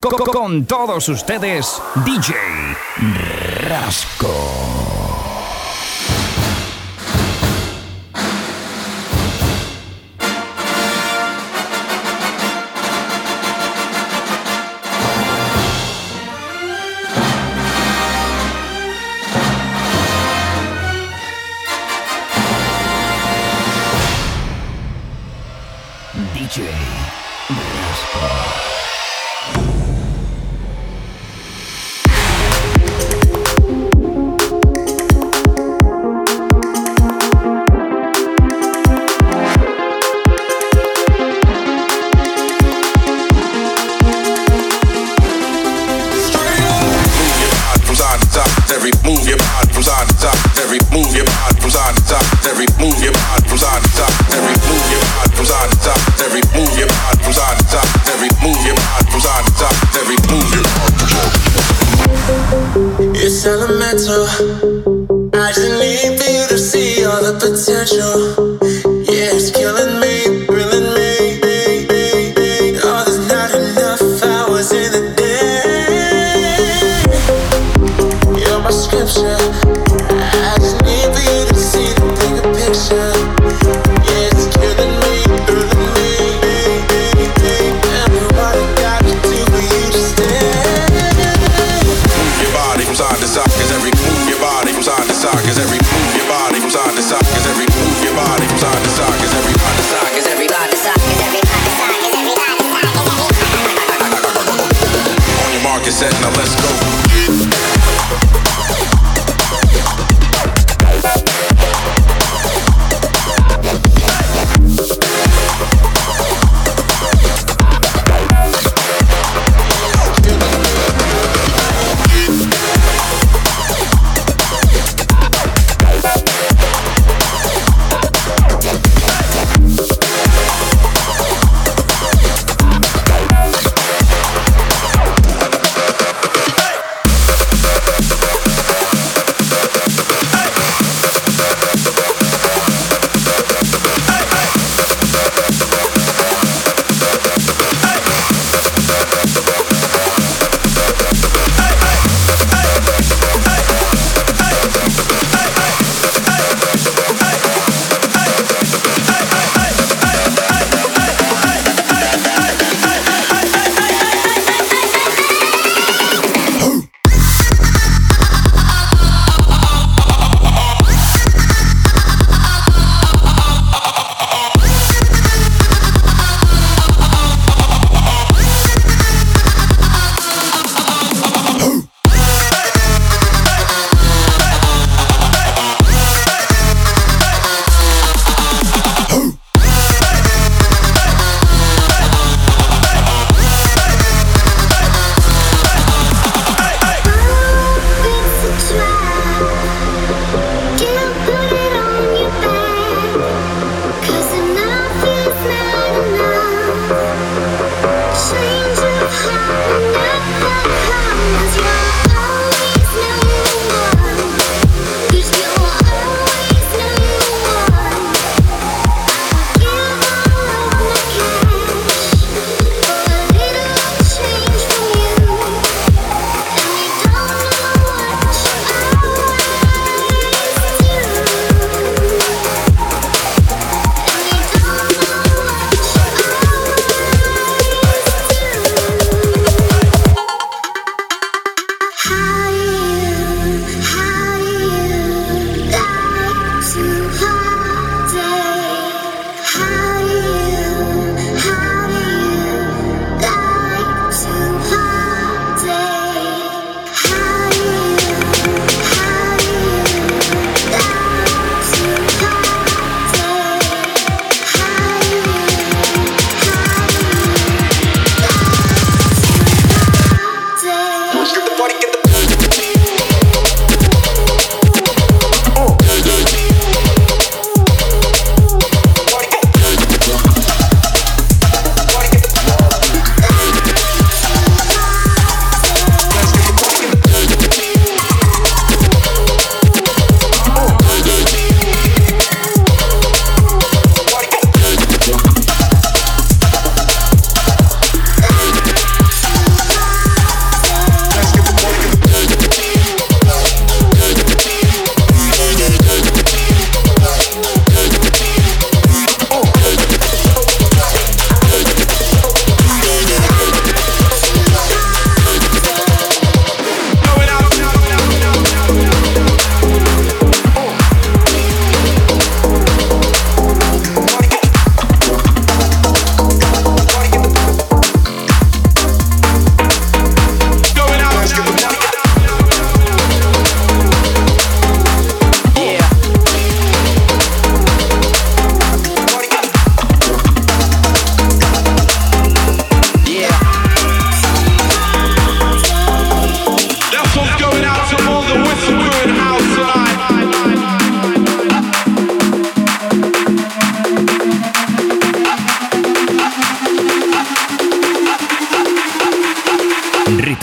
Co- co- Con todos ustedes, DJ Rasco.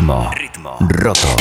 Ritmo. Ritmo. Roto.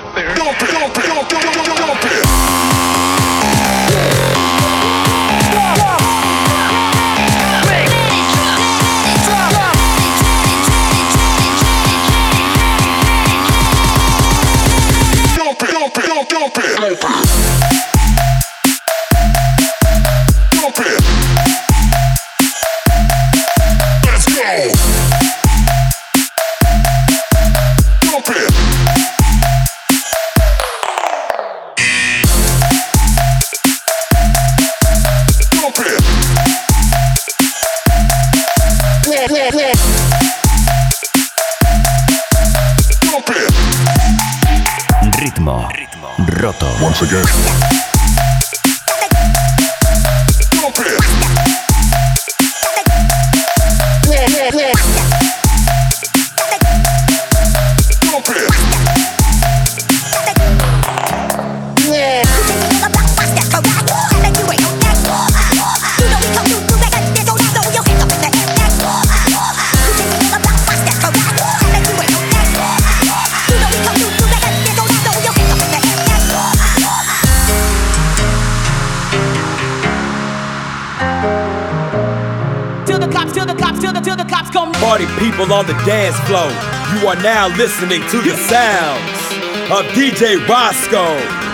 right there. Dump it, dump it, dump it, dump it. Now listening to the sounds of DJ Rasco.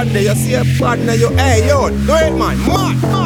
partner, you see a partner, you hey yo, do it man, man.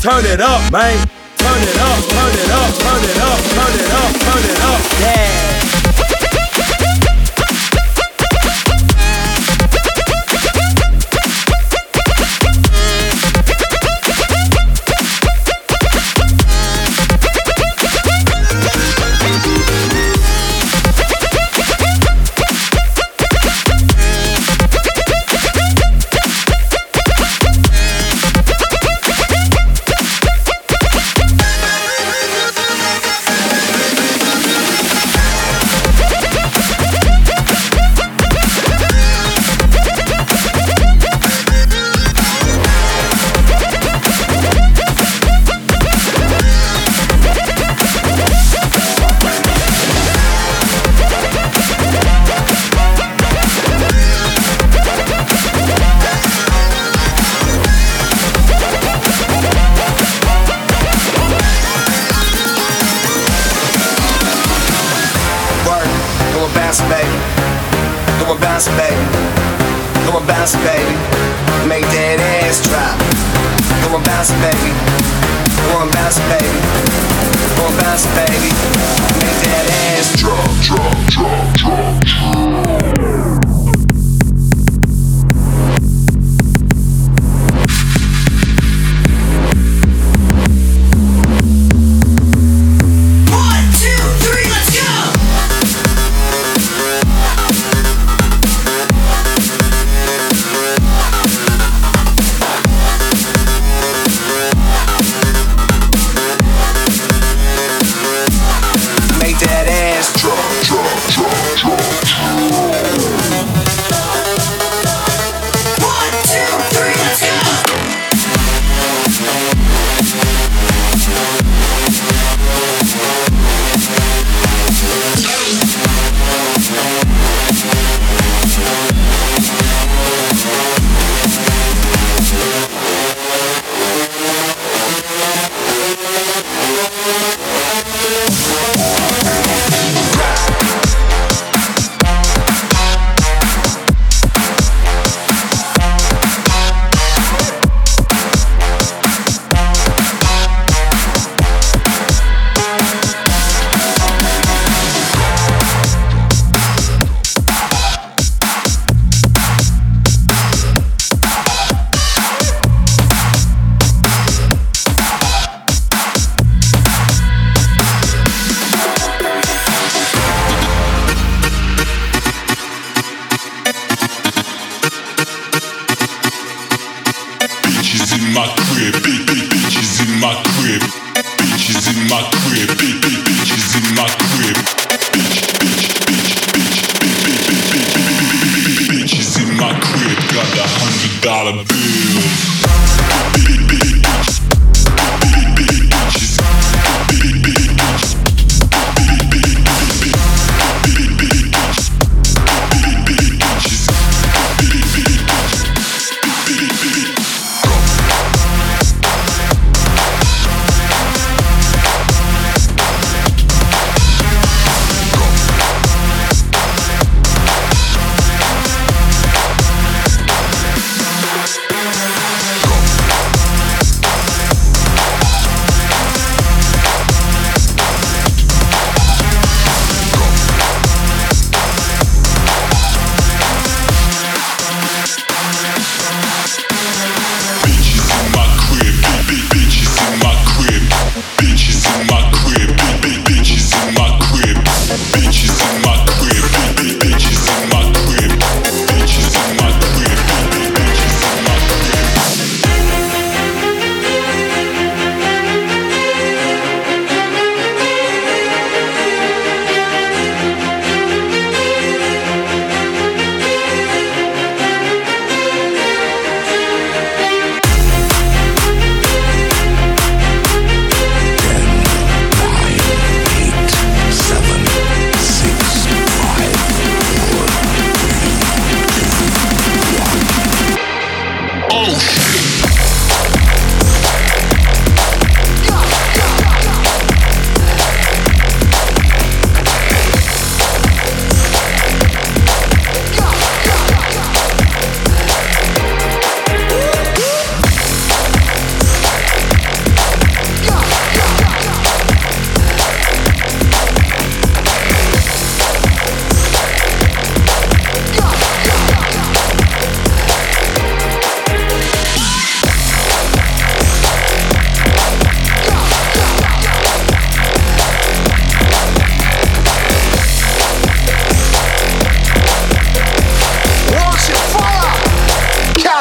Turn it up, man.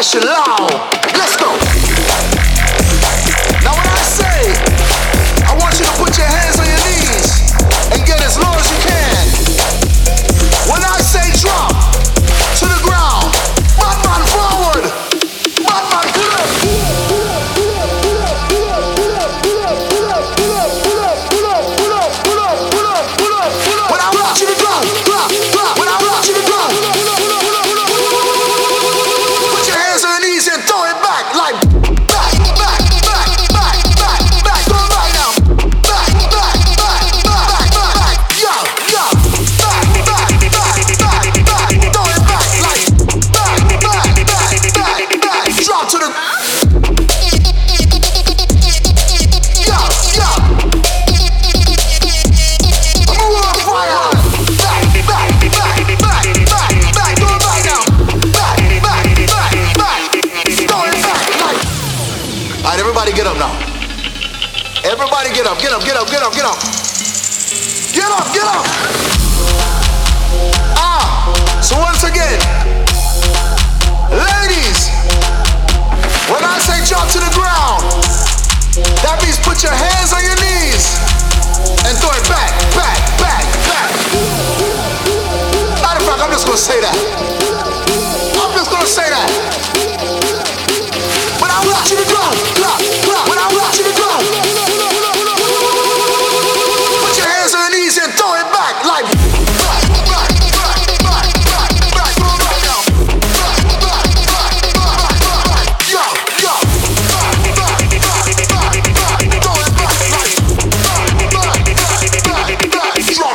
Special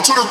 ちょろ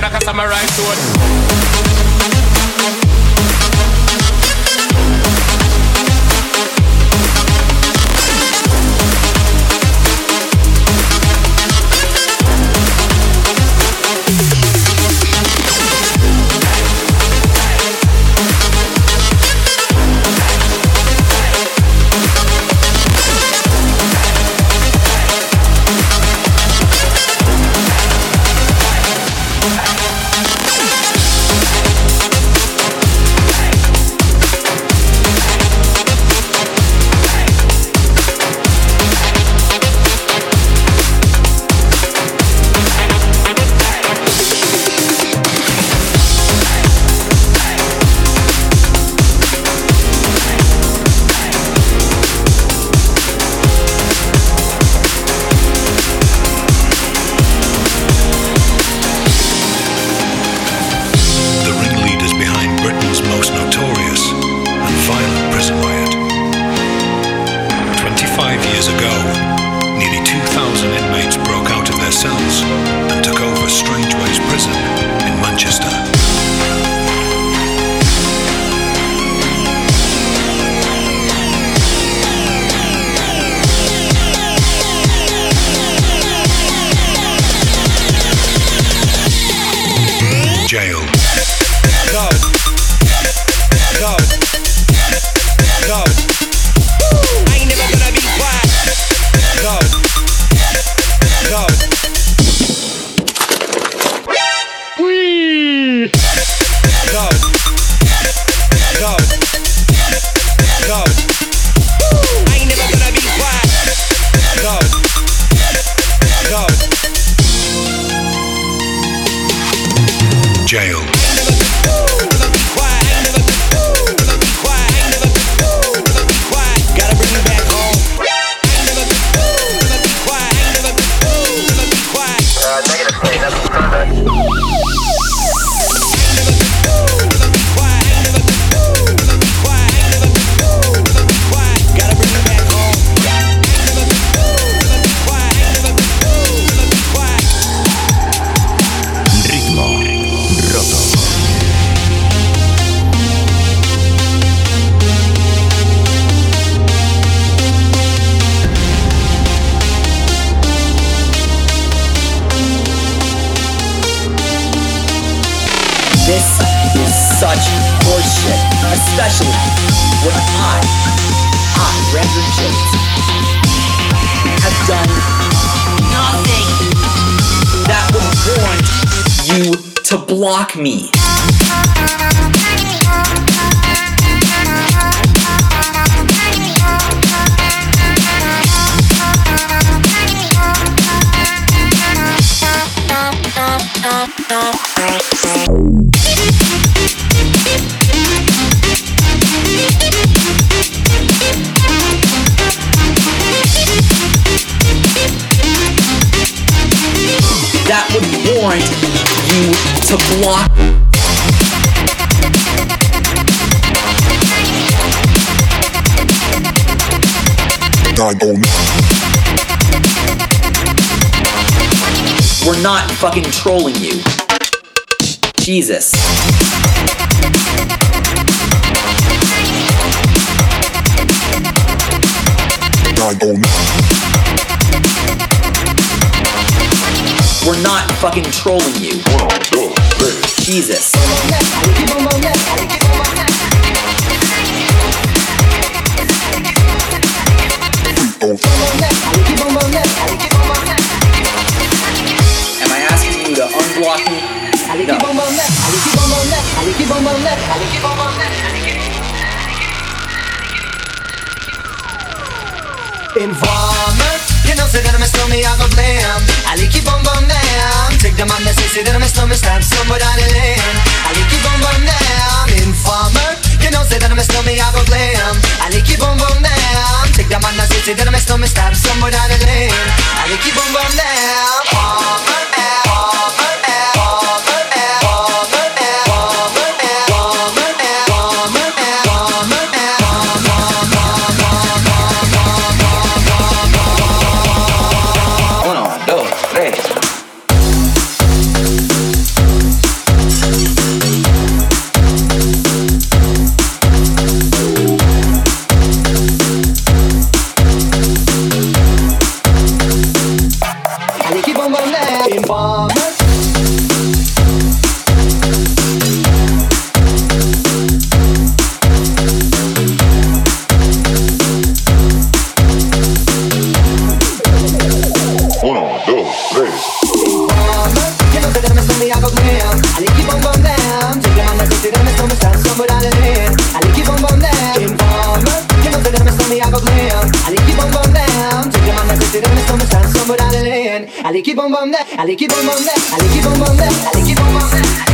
chop like a samurai sword. Not fucking trolling you. Jesus. We're not fucking trolling you. Jesus. Am Informer, you know say that I'm a stormy, I go blam. I like keep on bum down. Take the man that say, say that I'm a stormy, stab somewhere down the lane. I like keep on bum down. Informer, you know say that I'm a stormy, I go blam. I like keep on bum down. Take the man that say, say that I'm a stormy, stab somewhere down the lane. I like keep on bum down. Informer, Allez keep bombe my l'air, allez keep bombe my l'air, allez keep bombe my l'air.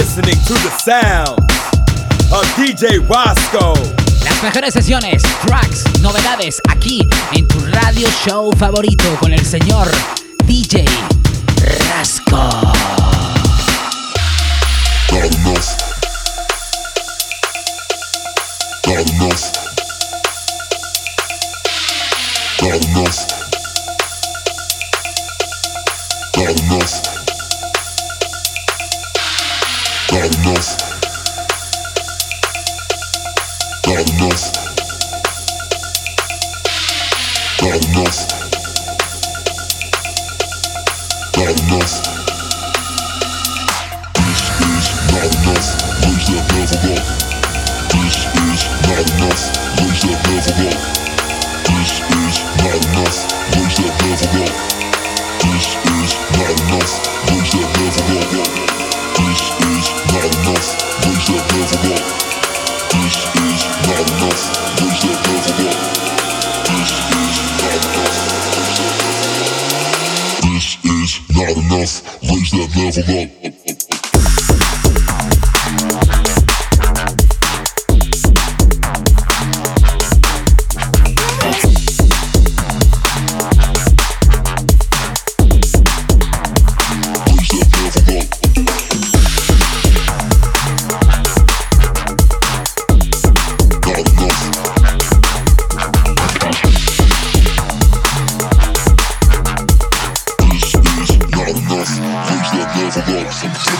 Listening to the sound of DJ Roscoe. Las mejores sesiones, tracks, novedades aquí en tu radio show favorito con el señor DJ Rasco. Not enough. Not enough. Not enough. Not enough. Not enough. Not enough. Not enough. Not enough. Not enough, raise that level up. This is not enough, raise that level up. This is not enough, raise that level up. This is not enough, raise that level up. Enough, raise that level up. Music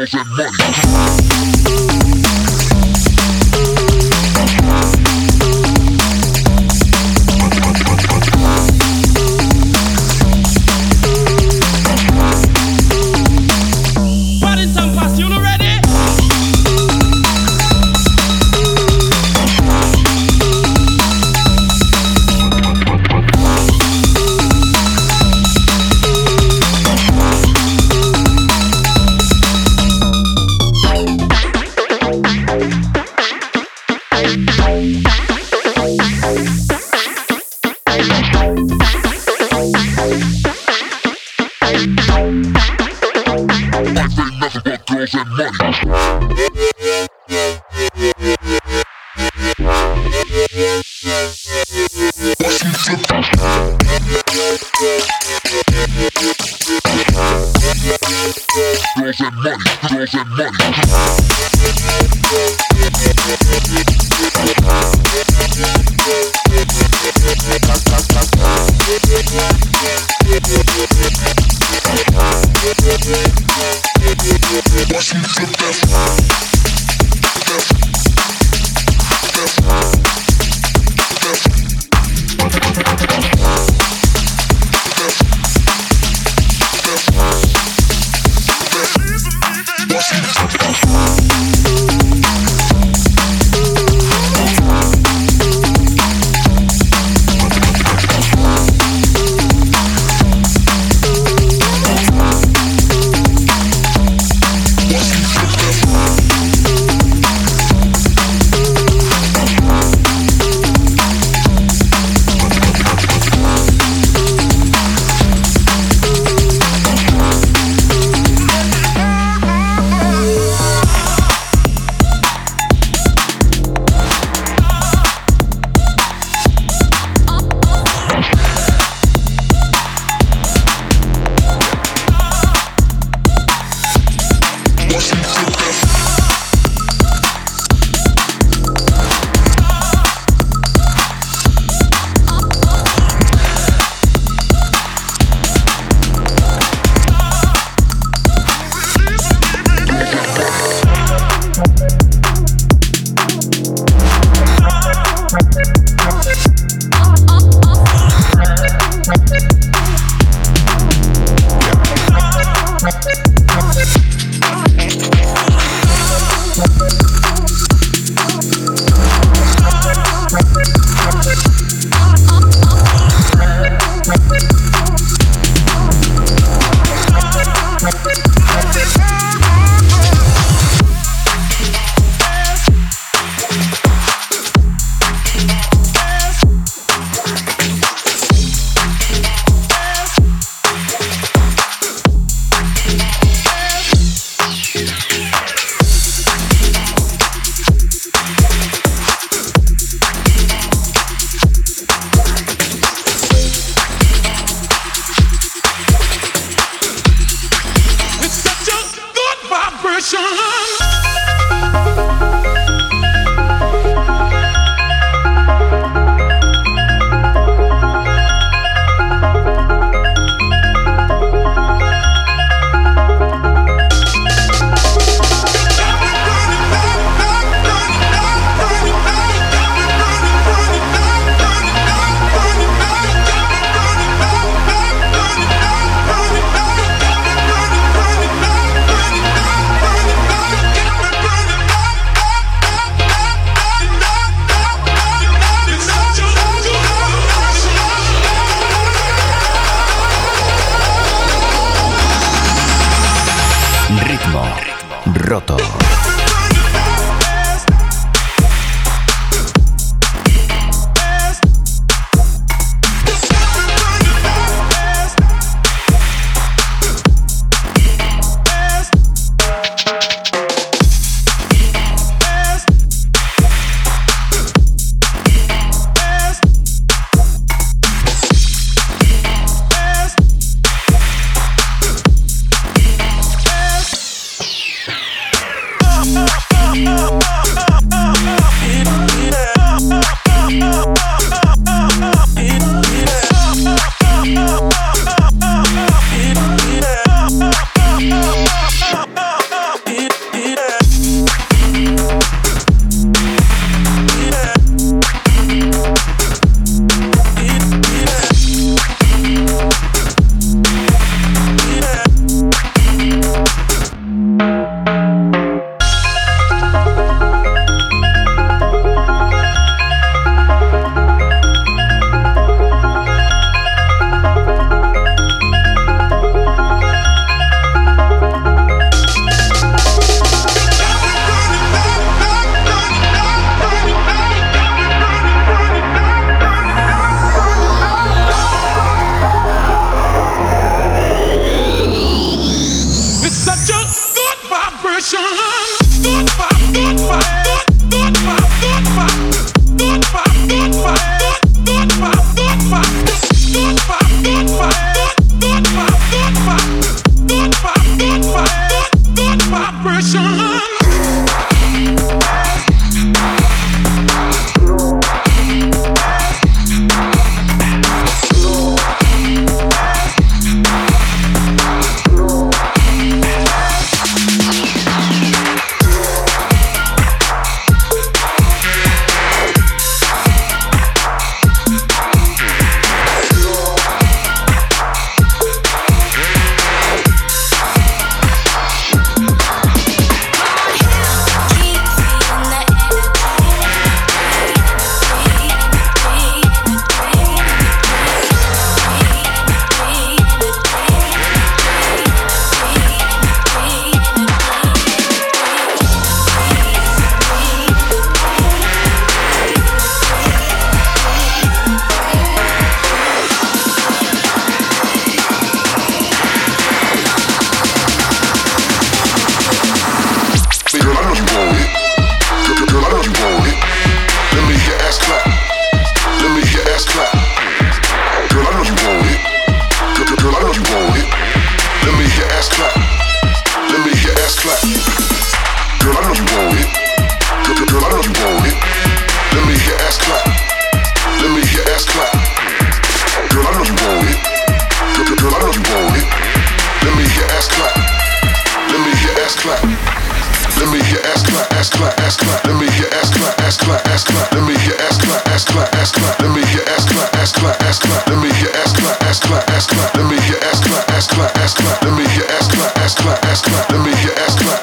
girls and money.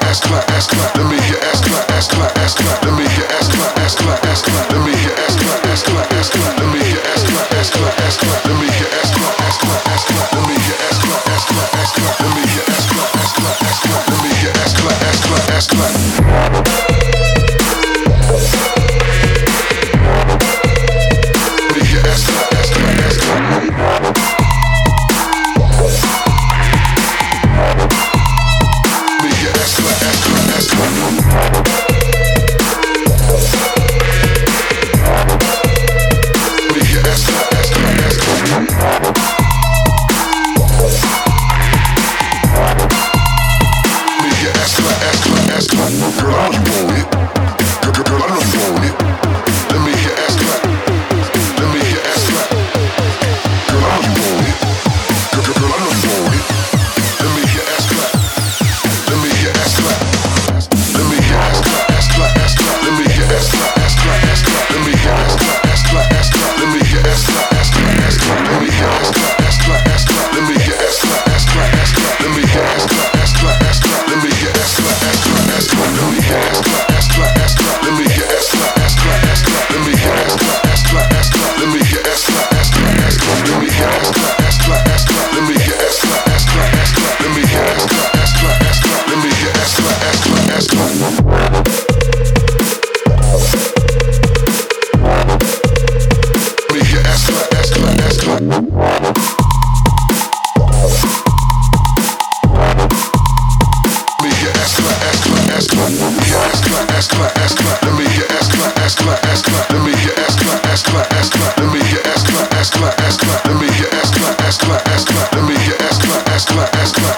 ass clap, ass clap. Let me hear ass clap, ass clap, ass clap. Club.